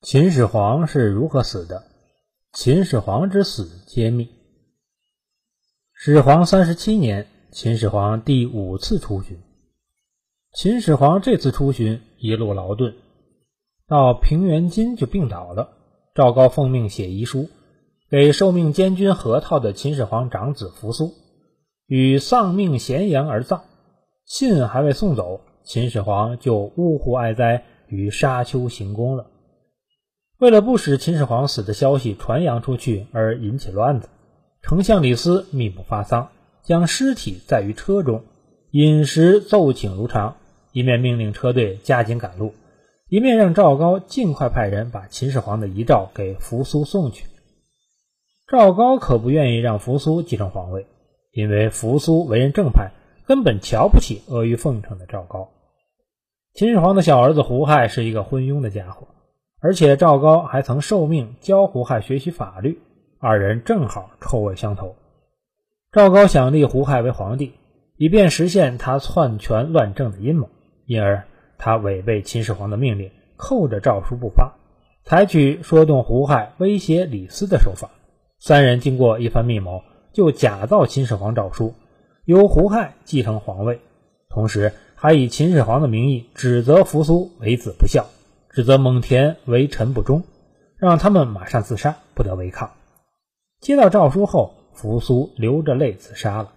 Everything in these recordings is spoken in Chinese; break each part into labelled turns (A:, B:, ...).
A: 秦始皇是如何死的？秦始皇之死揭秘。始皇三十七年，秦始皇第五次出巡。秦始皇这次出巡一路劳顿，到平原津就病倒了。赵高奉命写遗书，给受命监军河套的秦始皇长子扶苏，与丧命咸阳而葬。信还未送走，秦始皇就呜呼哀哉于沙丘行宫了。为了不使秦始皇死的消息传扬出去而引起乱子，丞相李斯密不发丧，将尸体载于车中，饮食奏请如常，一面命令车队加紧赶路，一面让赵高尽快派人把秦始皇的遗诏给扶苏送去。赵高可不愿意让扶苏继承皇位，因为扶苏为人正派，根本瞧不起阿谀奉承的赵高。秦始皇的小儿子胡亥是一个昏庸的家伙。而且赵高还曾受命教胡亥学习法律，二人正好臭味相投。赵高想立胡亥为皇帝，以便实现他篡权乱政的阴谋，因而他违背秦始皇的命令，扣着诏书不发，采取说动胡亥威胁李斯的手法。三人经过一番密谋，就假造秦始皇诏书，由胡亥继承皇位，同时还以秦始皇的名义指责扶苏为子不孝。指责蒙恬为臣不忠，让他们马上自杀，不得违抗。接到诏书后，扶苏流着泪自杀了。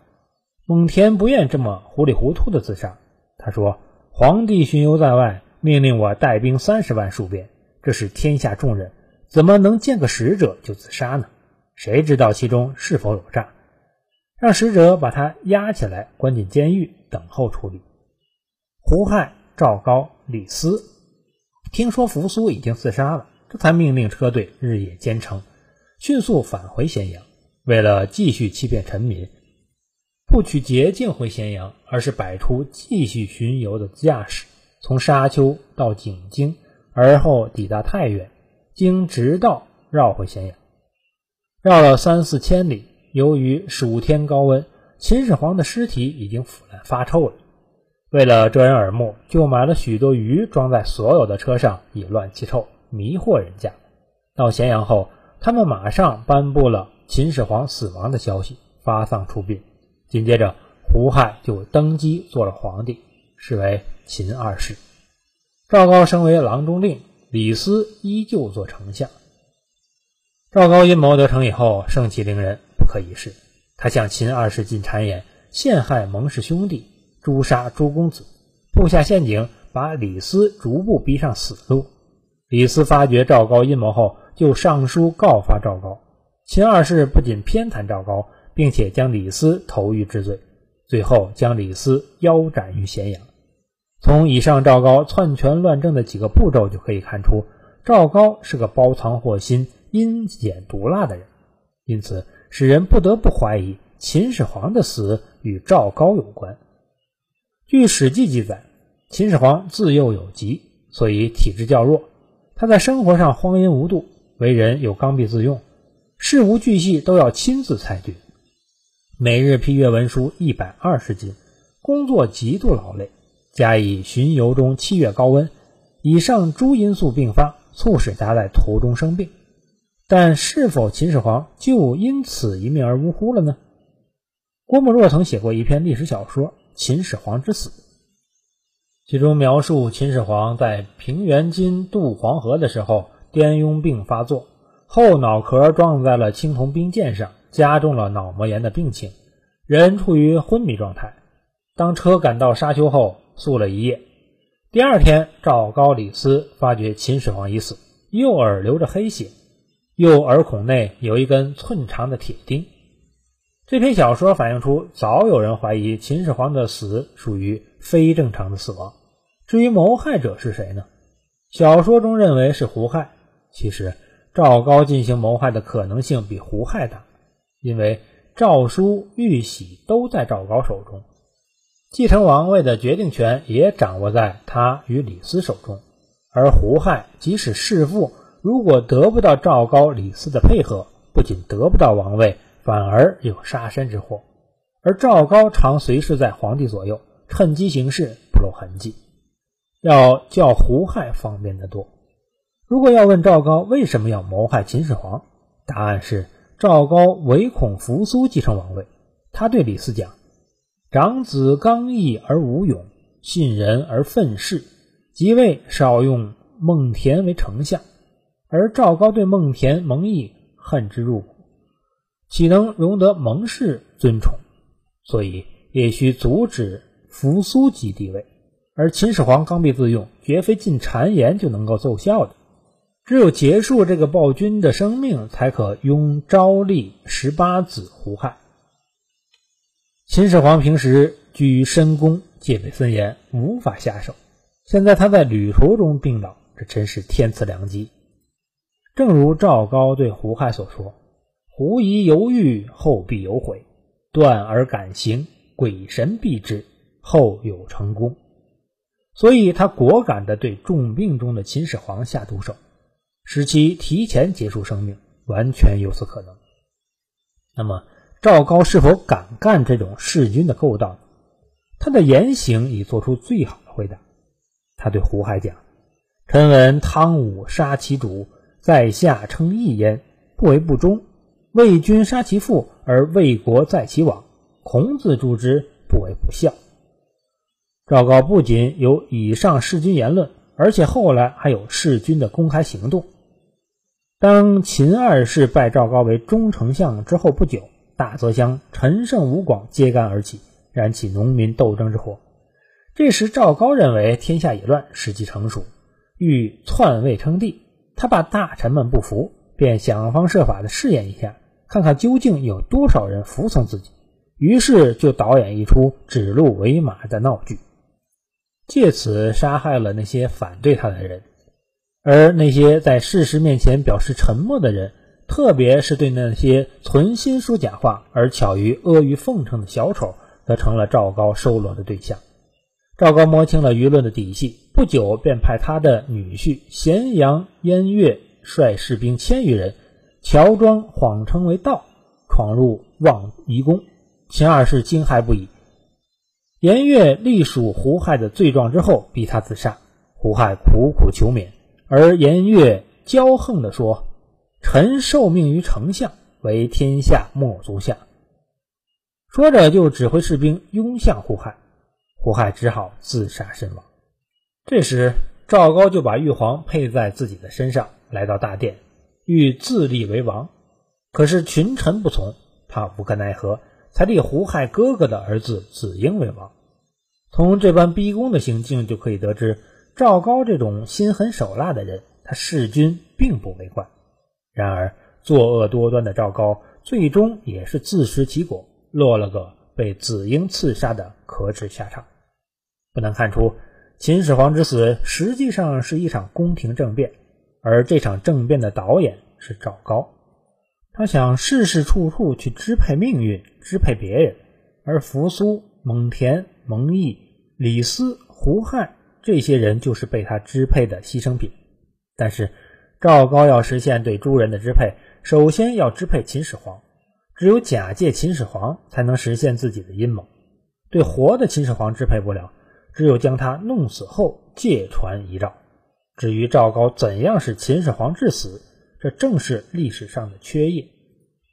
A: 蒙恬不愿这么糊里糊涂的自杀，他说：“皇帝巡游在外，命令我带兵三十万戍边，这是天下重任，怎么能见个使者就自杀呢？谁知道其中是否有诈？让使者把他押起来，关进监狱，等候处理。”胡亥、赵高、李斯。听说扶苏已经自杀了，这才命令车队日夜兼程，迅速返回咸阳。为了继续欺骗臣民，不取捷径回咸阳，而是摆出继续巡游的架势，从沙丘到景京，而后抵达太原，经直道绕回咸阳。绕了三四千里，由于暑天高温，秦始皇的尸体已经腐烂发臭了。为了遮人耳目，就买了许多鱼装在所有的车上，以乱其臭，迷惑人家。到咸阳后，他们马上颁布了秦始皇死亡的消息，发丧出殡。紧接着，胡亥就登基做了皇帝，是为秦二世。赵高升为郎中令，李斯依旧做丞相。赵高阴谋得逞以后，盛气凌人，不可一世。他向秦二世进谗言，陷害蒙氏兄弟。诛杀朱公子，布下陷阱，把李斯逐步逼上死路。李斯发觉赵高阴谋后，就上书告发赵高。秦二世不仅偏袒赵高，并且将李斯投狱治罪，最后将李斯腰斩于咸阳。从以上赵高篡权乱政的几个步骤就可以看出，赵高是个包藏祸心、阴险毒辣的人，因此使人不得不怀疑秦始皇的死与赵高有关。据《史记》记载，秦始皇自幼有疾，所以体质较弱。他在生活上荒淫无度，为人又刚愎自用，事无巨细都要亲自裁决，每日批阅文书一百二十斤，工作极度劳累。加以巡游中七月高温，以上诸因素并发，促使他在途中生病。但是否秦始皇就因此一命而呜呼了呢？郭沫若曾写过一篇历史小说。秦始皇之死，其中描述秦始皇在平原津渡黄河的时候，颠痈病发作，后脑壳撞在了青铜兵舰上，加重了脑膜炎的病情，人处于昏迷状态。当车赶到沙丘后，宿了一夜。第二天，赵高、李斯发觉秦始皇已死，右耳流着黑血，右耳孔内有一根寸长的铁钉。这篇小说反映出，早有人怀疑秦始皇的死属于非正常的死亡。至于谋害者是谁呢？小说中认为是胡亥。其实赵高进行谋害的可能性比胡亥大，因为诏书、玉玺都在赵高手中，继承王位的决定权也掌握在他与李斯手中。而胡亥即使弑父，如果得不到赵高、李斯的配合，不仅得不到王位。反而有杀身之祸，而赵高常随侍在皇帝左右，趁机行事，不露痕迹，要叫胡亥方便得多。如果要问赵高为什么要谋害秦始皇，答案是赵高唯恐扶苏继承王位。他对李斯讲：“长子刚毅而无勇，信人而愤世，即位少用孟恬为丞相。”而赵高对孟恬、蒙毅恨之入骨，岂能容得蒙氏尊崇？所以也需阻止扶苏即帝位。而秦始皇刚愎自用，绝非进谗言就能够奏效的。只有结束这个暴君的生命，才可拥昭立十八子胡亥。秦始皇平时居于深宫，戒备森严，无法下手。现在他在旅途中病倒，这真是天赐良机。正如赵高对胡亥所说：“狐疑犹豫，后必有悔；断而敢行，鬼神避之，后有成功。”所以，他果敢地对重病中的秦始皇下毒手。使其提前结束生命，完全有此可能。那么，赵高是否敢干这种弑君的勾当？他的言行已做出最好的回答。他对胡亥讲：“臣闻汤武杀其主，在下称义焉，不为不忠；为君杀其父，而为国在其往，孔子诛之，不为不孝。”赵高不仅有以上弑君言论。而且后来还有弑君的公开行动。当秦二世拜赵高为中丞相之后不久，大泽乡陈胜、吴广揭竿而起，燃起农民斗争之火。这时赵高认为天下已乱，时机成熟，欲篡位称帝。他怕大臣们不服，便想方设法的试验一下，看看究竟有多少人服从自己。于是就导演一出指鹿为马的闹剧。借此杀害了那些反对他的人，而那些在事实面前表示沉默的人，特别是对那些存心说假话而巧于阿谀奉承的小丑，则成了赵高收罗的对象。赵高摸清了舆论的底细，不久便派他的女婿咸阳燕月率士兵千余人，乔装谎称为道，闯入望夷宫。秦二世惊骇不已。颜悦隶属胡亥的罪状之后，逼他自杀。胡亥苦苦求免，而颜悦骄横地说：“臣受命于丞相，为天下莫足下。”说着就指挥士兵拥向胡亥，胡亥只好自杀身亡。这时赵高就把玉皇配在自己的身上，来到大殿，欲自立为王。可是群臣不从，他无可奈何。才立胡亥哥哥的儿子子婴为王。从这般逼宫的行径就可以得知，赵高这种心狠手辣的人，他弑君并不为怪。然而，作恶多端的赵高最终也是自食其果，落了个被子婴刺杀的可耻下场。不难看出，秦始皇之死实际上是一场宫廷政变，而这场政变的导演是赵高。他想事事处处去支配命运，支配别人，而扶苏、蒙恬、蒙毅、李斯、胡亥这些人就是被他支配的牺牲品。但是赵高要实现对诸人的支配，首先要支配秦始皇，只有假借秦始皇才能实现自己的阴谋。对活的秦始皇支配不了，只有将他弄死后借传遗诏。至于赵高怎样使秦始皇致死？这正是历史上的缺页，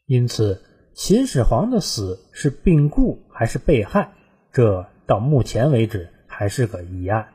A: 因此秦始皇的死是病故还是被害，这到目前为止还是个疑案。